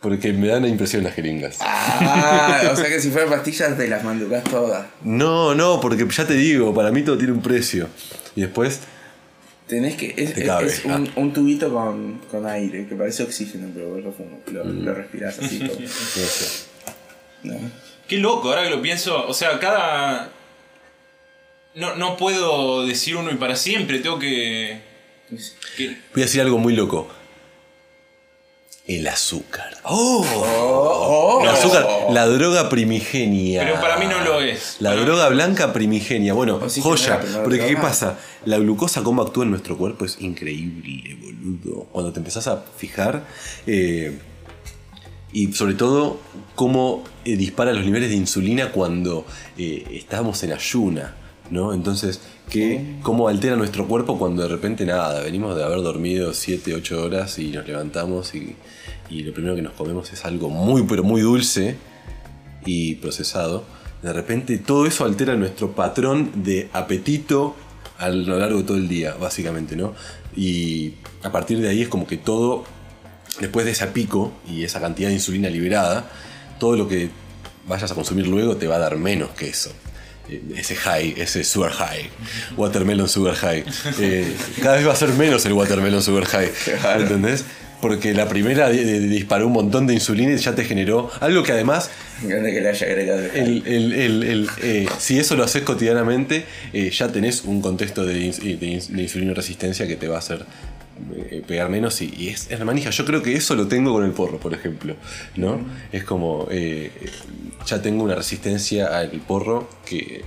Porque me dan la impresión las jeringas. Ah, o sea que si fuera pastillas te las manducás todas. No, no, porque ya te digo, para mí todo tiene un precio. Y después, Tenés que. Es, Te es- cabe, es un, un tubito con, con aire, que parece oxígeno, pero vos lo, fumo- lo, Mm. lo respirás así. ¿no? Qué loco, ahora que lo pienso. O sea, cada. No, no puedo decir uno y para siempre, tengo que. que- Voy a decir algo muy loco. El azúcar. ¡Oh! Oh, El oh. azúcar, la droga primigenia. Pero para mí no lo es. La Para- droga blanca primigenia. Bueno, Oxígeno joya. Porque ¿qué pasa? La glucosa, cómo actúa en nuestro cuerpo es increíble, boludo. Cuando te empezás a fijar. eh, y sobre todo, cómo eh, dispara los niveles de insulina cuando eh, estamos en ayuna. ¿no? Entonces, que, cómo altera nuestro cuerpo cuando de repente nada, venimos de haber dormido 7, 8 horas y nos levantamos y, y lo primero que nos comemos es algo muy, pero muy dulce y procesado, de repente todo eso altera nuestro patrón de apetito a lo largo de todo el día, básicamente, ¿no? Y a partir de ahí es como que todo, después de ese pico y esa cantidad de insulina liberada, todo lo que vayas a consumir luego te va a dar menos que eso. Eh, Ese high, ese sugar high, watermelon sugar high. Eh, cada vez va a ser menos el watermelon sugar high. ¿Entendés? Porque la primera di- di- disparó un montón de insulina y ya te generó algo que además que le haya agregado el el- el- el- el, eh, si eso lo haces cotidianamente, eh, ya tenés un contexto de, ins- de ins- de insulina resistencia que te va a hacer eh, pegar menos y, y es, es manija. Yo creo que eso lo tengo con el porro, por ejemplo. ¿no? Es como, eh, ya tengo una resistencia al porro que,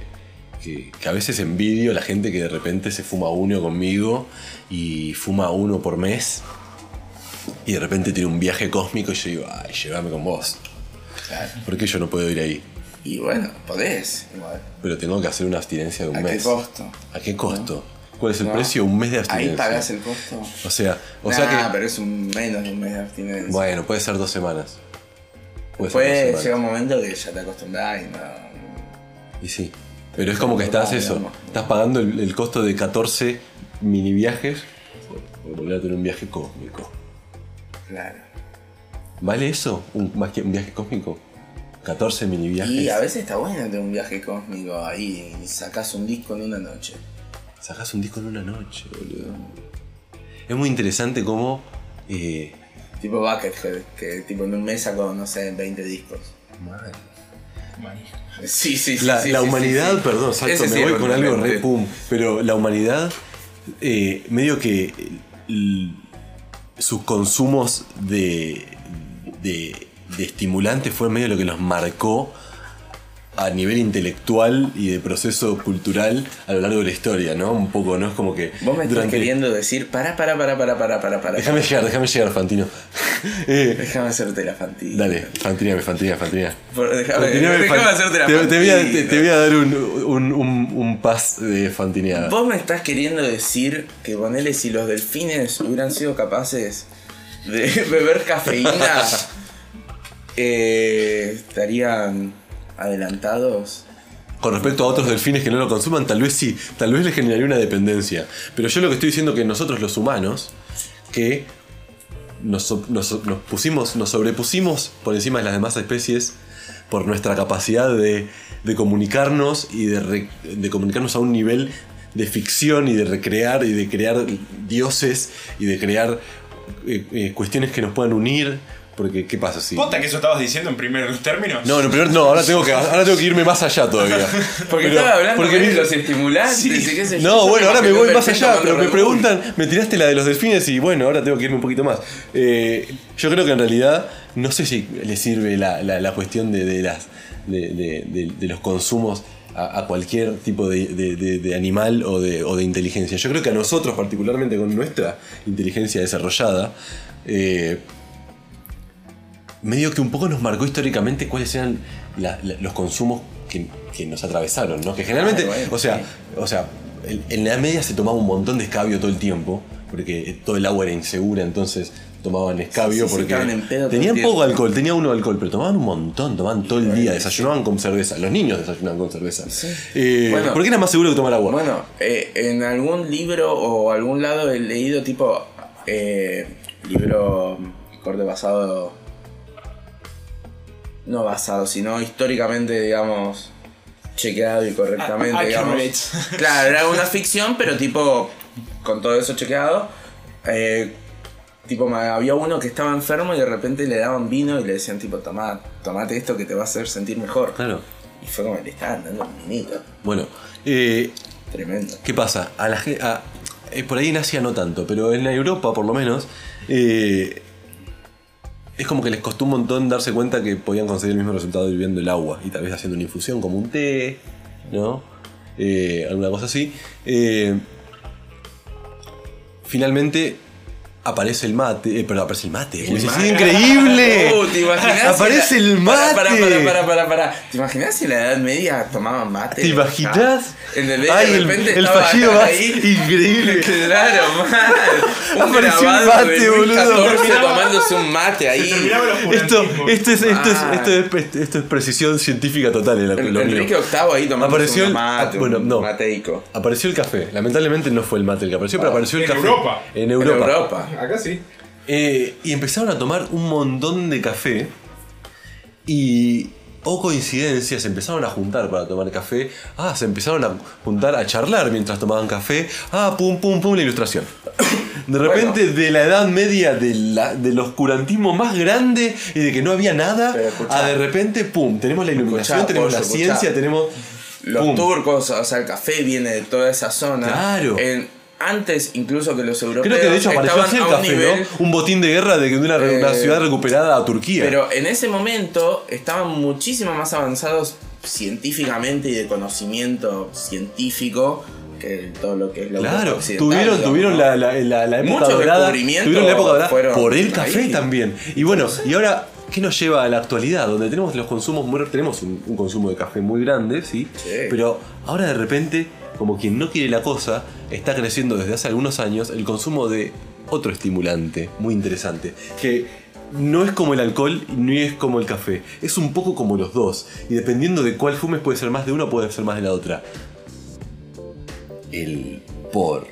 que, que a veces envidio a la gente que de repente se fuma uno conmigo y fuma uno por mes. Y de repente tiene un viaje cósmico y yo digo, ay, llévame con vos. Claro. ¿Por qué yo no puedo ir ahí? Y bueno, podés, igual. Pero tengo que hacer una abstinencia de un ¿A mes. qué costo? ¿A qué costo? ¿Cuál es el No. precio? Un mes de Ahí abstinencia. pagás el costo. O sea, o Nah, sea que. pero es un menos de un mes de abstinencia. Bueno, puede ser dos semanas. Puede ser dos semanas. llega un momento que ya te acostumbras y no. Y sí. Pero es como que estás eso. Estás pagando el, el costo de 14 mini viajes por volver a tener un viaje cósmico. Claro. ¿Vale eso? ¿Un, más que un viaje cósmico? 14 mini viajes. Y a veces está bueno tener un viaje cósmico ahí y sacás un disco en una noche. Sacás un disco en una noche, boludo. Es muy interesante cómo. eh, Tipo Buckethead, que tipo en un mes sacó, no sé, 20 discos. Manija. Sí, sí, sí. La, sí, la sí, humanidad, sí, sí. perdón, salto, Ese me sí voy con algo re pum, pero la humanidad, eh, medio que sus consumos de, de, estimulantes fue medio lo que los marcó a nivel intelectual y de proceso cultural a lo largo de la historia, ¿no? Un poco, ¿no? Es como que Vos me estás queriendo decir, para, para, para, para, para, para, para. Déjame llegar, déjame llegar, Fantino. Eh, Déjame hacerte la fantilla. dale, Fantineame, Fantineame. Por- Déjame, Fantineame, déjame Fan- hacerte la te, te voy a, te- te voy a dar un, un, un, un pas de fantineada. Vos me estás queriendo decir que ponele si los delfines hubieran sido capaces de beber cafeína, eh, estarían adelantados. Con respecto a otros delfines que no lo consuman, tal vez sí, tal vez les generaría una dependencia. Pero yo lo que estoy diciendo es que nosotros los humanos, que nos, nos- nos pusimos, nos sobrepusimos por encima de las demás especies por nuestra capacidad de, de comunicarnos y de, de comunicarnos a un nivel de ficción y de recrear y de crear dioses y de crear eh, eh, cuestiones que nos puedan unir. Porque, ¿qué pasa si.? ¿Posta que eso estabas diciendo en primeros términos? No, no, primero, no, ahora tengo, que, ahora tengo que irme más allá todavía. Porque Pero- estaba hablando porque de mi- los estimulantes Sí. y qué sé yo. No, bueno, ahora me voy más allá, pero me preguntan, me tiraste la de los delfines y bueno, ahora tengo que irme un poquito más. Eh, yo creo que en realidad, no sé si le sirve la, la- la cuestión de, de las, de, de- de- de los consumos a, a cualquier tipo de, de- de- de animal o de, o de inteligencia. Yo creo que a nosotros, particularmente con nuestra inteligencia desarrollada, eh, medio que un poco nos marcó históricamente cuáles eran la- la- los consumos que, que nos atravesaron, ¿no? Que generalmente, bueno, o sea, sí. o sea, en, en la media se tomaba un montón de escabio todo el tiempo, porque todo el agua era insegura, entonces tomaban escabio Sí, sí, porque en tenían poco alcohol, tenía uno alcohol, pero tomaban un montón, tomaban todo el día, desayunaban con cerveza, los niños desayunaban con cerveza. Eh, Bueno. porque era más seguro que tomar agua. Bueno, eh, en algún libro o algún lado he leído tipo eh, libro corte basado, no basado, sino históricamente, digamos, chequeado y correctamente, A- digamos. accurate. Claro, era una ficción, pero tipo con todo eso chequeado. eh, tipo, había uno que estaba enfermo y de repente le daban vino y le decían tipo, toma, tomate esto que te va a hacer sentir mejor. Claro. Y fue como le estaban dando un vinito. Bueno, eh, Tremendo. ¿Qué pasa? A la, a- eh, por ahí en Asia no tanto, pero en Europa por lo menos, eh, es como que les costó un montón darse cuenta que podían conseguir el mismo resultado hirviendo el agua y tal vez haciendo una infusión como un té, ¿no? Eh, alguna cosa así. Eh, finalmente aparece el mate, eh, perdón, aparece el mate. El ¡Es mate. increíble! Uh, ¿te imaginas aparece si la- el mate. Para, para, para, para, para. ¿Te imaginas si en la Edad Media tomaban mate? ¿Te imaginas? ¿Entendés? Ay, de el, repente el estaba fallido más ahí. increíble. Claro, mal. Un Apareció el grabado mate, boludo. Tomándose un mate ahí. Esto, esto, es, esto, es, Ah. esto, es, esto es precisión científica total. en la- El- lo. Enrique VIII ahí un el- mate, ah, bueno, un no. mateico. Apareció el café. Lamentablemente no fue el mate el que apareció, pero apareció el en café. Europa. En En Europa. Acá sí. Eh, y empezaron a tomar un montón de café. Y. O coincidencia, se empezaron a juntar para tomar café. Ah, se empezaron a juntar a charlar mientras tomaban café. Ah, pum, pum, pum, la ilustración. De repente, de la edad media de la- del oscurantismo más grande y de que no había nada, a de repente, pum, tenemos la iluminación, Escuchá, tenemos la ciencia, escuchá. tenemos. Los pum. turcos, o sea, el café viene de toda esa zona. Claro. En- antes incluso que los europeos. Creo que de hecho apareció así el a un café, nivel, ¿no? Un botín de guerra de que de una, una Eh, ciudad recuperada a Turquía. Pero en ese momento estaban muchísimo más avanzados científicamente y de conocimiento científico que todo lo que es la Claro, tuvieron, digamos, tuvieron ¿no? la, la- la- la época Muchos dorada. Tuvieron la época dorada por el café ahí. también. Y bueno, y ahora, ¿qué nos lleva a la actualidad? Donde tenemos los consumos muy, tenemos un, un consumo de café muy grande, ¿sí? Sí. Pero ahora de repente, como quien no quiere la cosa, está creciendo desde hace algunos años el consumo de otro estimulante muy interesante. Que no es como el alcohol ni es como el café. Es un poco como los dos. Y dependiendo de cuál fumes, puede ser más de uno o puede ser más de la otra. El porro.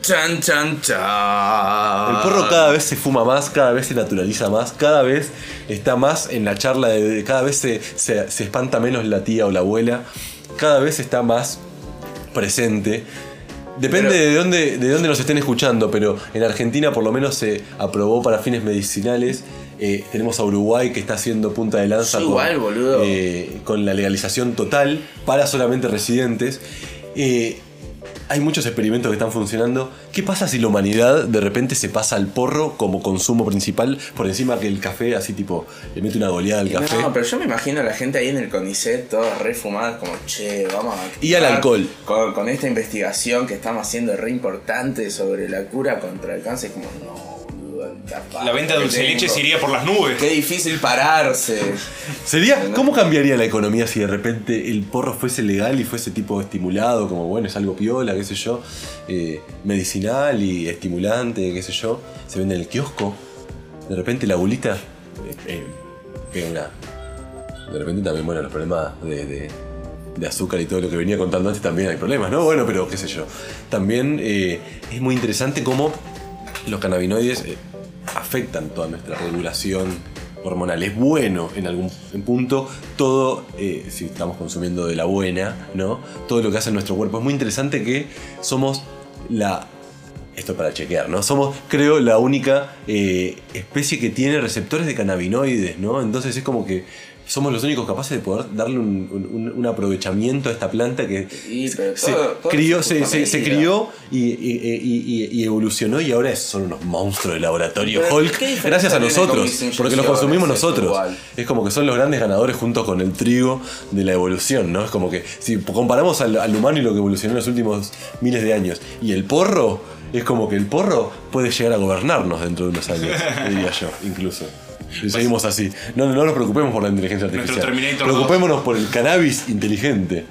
Chan, chan, chan. El porro cada vez se fuma más, cada vez se naturaliza más, cada vez está más en la charla, de- cada vez se, se- se espanta menos la tía o la abuela, cada vez está más presente. Depende Pero- de, dónde, de dónde nos estén escuchando, pero en Argentina por lo menos se aprobó para fines medicinales. Eh, tenemos a Uruguay que está haciendo punta de lanza con, igual, boludo. eh, con la legalización total para solamente residentes. Eh, hay muchos experimentos que están funcionando. ¿Qué pasa si la humanidad de repente se pasa al porro como consumo principal por encima que el café, así tipo, le mete una goleada al café? No, pero yo me imagino a la gente ahí en el CONICET, todas refumadas, como, che, vamos a... Y al alcohol. Con, con esta investigación que estamos haciendo re importante sobre la cura contra el cáncer, como, no, La venta de dulce leche se iría por las nubes. Qué difícil pararse. Sería, ¿Cómo cambiaría la economía si de repente el porro fuese legal y fuese tipo estimulado, como bueno, es algo piola, qué sé yo, eh, medicinal y estimulante, qué sé yo, se vende en el kiosco, de repente la bulita eh, eh, pega una... De repente también, bueno, los problemas de, de- de azúcar y todo lo que venía contando antes también hay problemas, ¿no? Bueno, pero qué sé yo. También eh, es muy interesante cómo los cannabinoides eh, afectan toda nuestra regulación hormonal. Es bueno en algún punto todo, eh, si estamos consumiendo de la buena, ¿no? Todo lo que hace nuestro cuerpo. Es muy interesante que somos la... Esto para chequear, ¿no? Somos, creo, la única eh, especie que tiene receptores de cannabinoides, ¿no? Entonces es como que somos los únicos capaces de poder darle un, un- un aprovechamiento a esta planta que Sí, se, todo- todo crió, se, se- crió y, y- y- y- y evolucionó y ahora es- son unos monstruos de laboratorio Pero, Hulk ¿qué diferencia gracias a nosotros porque los consumimos nosotros. igual. es como que son los grandes ganadores junto con el trigo de la evolución no es como que si comparamos al, al humano y lo que evolucionó en los últimos miles de años y el porro es como que el porro puede llegar a gobernarnos dentro de unos años diría yo incluso seguimos así no, no nos preocupemos por la inteligencia artificial preocupémonos por el cannabis inteligente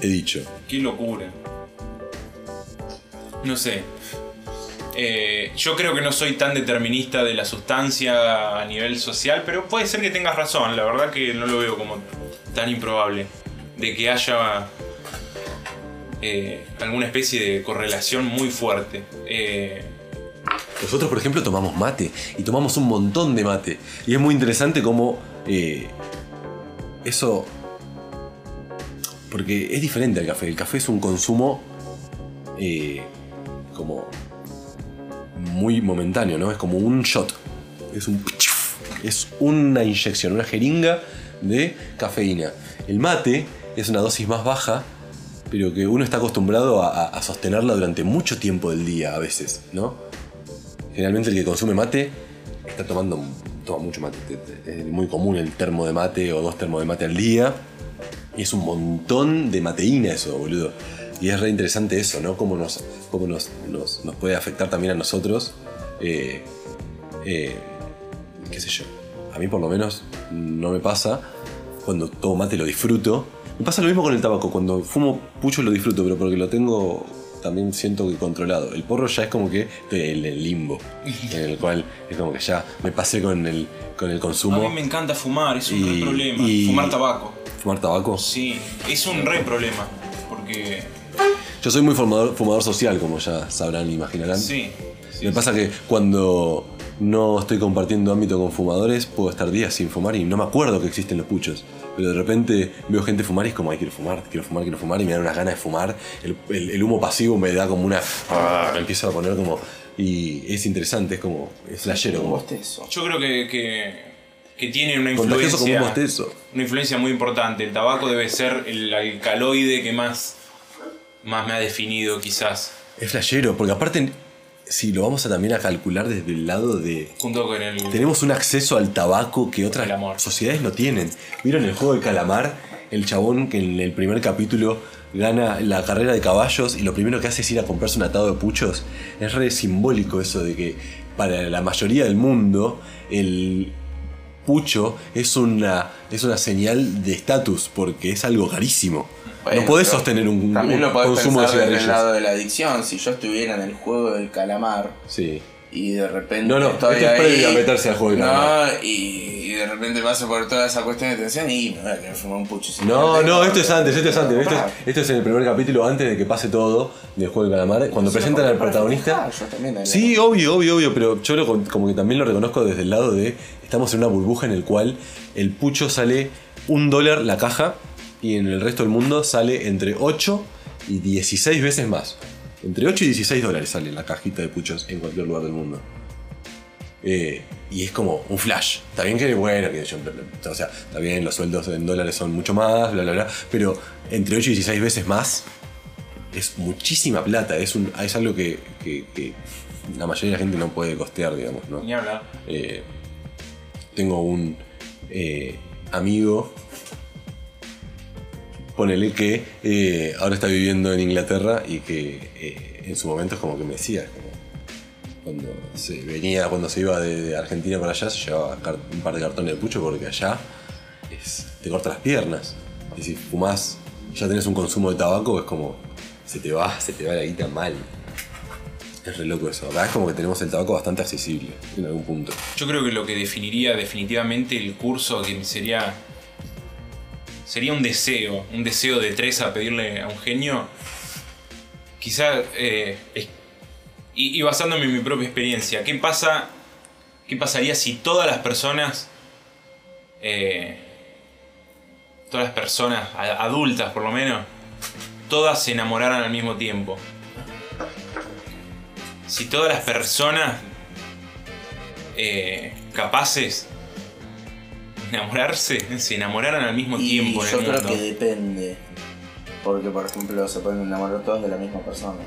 he dicho Qué locura. No sé. Eh, yo creo que no soy tan determinista de la sustancia a nivel social, pero puede ser que tengas razón. La verdad que no lo veo como tan improbable. De que haya eh, alguna especie de correlación muy fuerte. Eh, Nosotros, por ejemplo, tomamos mate y tomamos un montón de mate. Y es muy interesante cómo eh, eso... Porque es diferente al café. El café es un consumo eh, como muy momentáneo, ¿no? Es como un shot. Es un... Es una inyección, una jeringa de cafeína. El mate es una dosis más baja, pero que uno está acostumbrado a, sostenerla durante mucho tiempo del día a veces, ¿no? Generalmente el que consume mate está tomando toma mucho mate. Te- te- Es muy común el termo de mate o dos termos de mate al día. Y es un montón de mateína eso, boludo. Y es re interesante eso, ¿no? Cómo nos, cómo nos, nos- nos puede afectar también a nosotros. Eh, eh, qué sé yo. A mí por lo menos no me pasa. Cuando tomo mate lo disfruto. Me pasa lo mismo con el tabaco. Cuando fumo pucho lo disfruto, pero porque lo tengo también siento que controlado. El porro ya es como que el limbo. En el cual es como que ya me pasé con el, con el a consumo. mí me encanta fumar, es un Y- re problema. y- Fumar tabaco. Fumar tabaco. Sí, es un re problema. Porque. Yo soy muy fumador, fumador social, como ya sabrán imaginarán. Sí. sí, Me pasa que cuando no estoy compartiendo ámbito con fumadores, puedo estar días sin fumar y no me acuerdo que existen los puchos. Pero de repente veo gente fumar y es como, ay, quiero fumar, quiero fumar, quiero fumar y me dan unas ganas de fumar. El, el- el humo pasivo me da como una... me empiezo a poner como... Y es interesante, es como... Es flashero. Un Como, bostezo. Yo creo que, que, que tiene una contagioso como un influencia. bostezo. Una influencia muy importante. El tabaco debe ser el alcaloide que más, más me ha definido, quizás. Es flashero, porque aparte, si lo vamos a también a calcular desde el lado de... Junto con el. Tenemos un acceso al tabaco que otras sociedades no tienen. ¿Vieron el juego del calamar? El chabón que en el primer capítulo gana la carrera de caballos y lo primero que hace es ir a comprarse un atado de puchos. Es re simbólico eso de que para la mayoría del mundo el pucho es una, es una señal de estatus porque es algo carísimo. Bueno, no podés sostener un, También lo podés consumo de desde el lado de la adicción. Si yo estuviera en el juego del calamar Sí. y de repente. No, no, estoy esto es ahí, previo a meterse al juego del no, calamar. Y, y de repente paso por toda esa cuestión de tensión y me voy a querer fumar un pucho. No, no, esto es antes, esto es antes. Esto es, esto es en el primer capítulo, antes de que pase todo del juego del calamar. Cuando presentan al protagonista. yo. Sí, obvio, obvio, obvio, pero yo lo, como que también lo reconozco desde el lado de. Estamos en una burbuja en el cual el pucho sale un dólar la caja y en el resto del mundo sale entre 8 y 16 veces más. Entre 8 y 16 dólares sale la cajita de puchos en cualquier lugar del mundo. Eh, y es como un flash. Está bien que, bueno, que yo, o sea, está bien, los sueldos en dólares son mucho más, bla, bla, bla, pero entre 8 y 16 veces más es muchísima plata. Es, un, es algo que, que- que la mayoría de la gente no puede costear, digamos, ¿no? Ni hablar. Eh, tengo un eh, amigo, ponele que eh, ahora está viviendo en Inglaterra y que eh, en su momento es como que me decía, cuando se venía, cuando se iba de, Argentina para allá, se llevaba un par de cartones de pucho porque allá te corta las piernas. Y si fumás ya tenés un consumo de tabaco, es como se te va, se te va la guita mal. Es re loco eso. Acá es como que tenemos el tabaco bastante accesible en algún punto. Yo creo que lo que definiría definitivamente el curso que sería. Sería un deseo, un deseo de tres a pedirle a un genio. Quizá. eh, y, basándome en mi propia experiencia, ¿qué pasa? ¿Qué pasaría si todas las personas. eh, todas las personas, adultas por lo menos, todas se enamoraran al mismo tiempo? Si todas las personas eh, capaces enamorarse, se enamoraran al mismo Y tiempo en yo el creo mundo. que depende. Porque, por ejemplo, se pueden enamorar todos de la misma persona.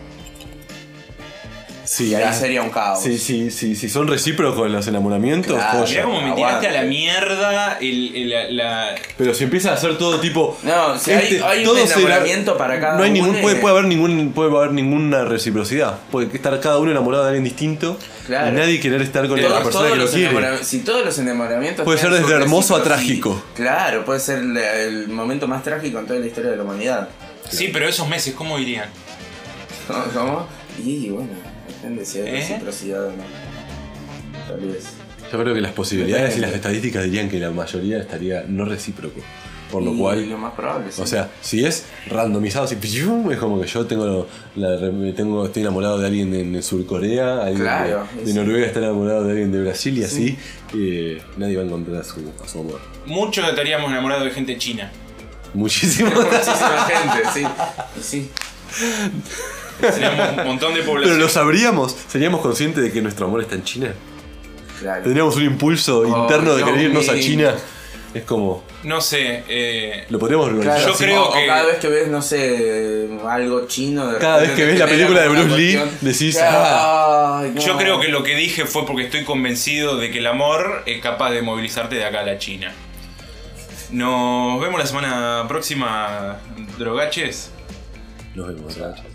Sí, Y ahí ah, sería un caos. Sí, sí, sí, si son recíprocos los enamoramientos, Claro. joya. Mirá cómo me tiraste a la mierda el, el- la, la- Pero si empieza a hacer todo tipo. No, si hay- hay un Este, todo será- enamoramiento para cada No hay ningún, uno, puede, puede haber ningún, puede haber ninguna reciprocidad. Puede estar cada uno enamorado de alguien distinto. Claro. Y nadie querer estar con Todos- la persona todos que lo los quiere. Si todos los enamoramientos. Puede ser desde hermoso a trágico. Claro, puede ser el, el momento más trágico en toda la historia de la humanidad. Sí, pero esos meses, ¿cómo irían? Cómo? Y bueno, depende si hay ¿Eh? reciprocidad o no. Tal vez. Yo creo que las posibilidades y las estadísticas dirían que la mayoría estaría no recíproco. Por lo Y cual. Lo más probable, sí. O sea, si es randomizado, así, ¡pium! es como que yo tengo, la, me tengo estoy enamorado de alguien de Surcorea, alguien Claro, de, de sí. Noruega está enamorado de alguien de Brasil y así, eh, nadie va a encontrar a su, a su amor. Muchos estaríamos enamorados de gente china. Muchísimo. Muchísima gente, sí. Sí. Seríamos un montón de Pero población. lo sabríamos, seríamos conscientes de que nuestro amor está en China. Claro. Tendríamos un impulso interno de querer irnos a. China. Es como, No sé, eh, lo podríamos. Claro, Yo sí, creo o- o que- cada vez que ves, no sé, algo chino. de Cada vez que ves la película de Bruce Lee, decís, Claro, ah. no. yo creo que lo que dije fue porque estoy convencido de que el amor es capaz de movilizarte de acá a la China. Nos vemos la semana próxima, drogaches. Nos vemos, gracias.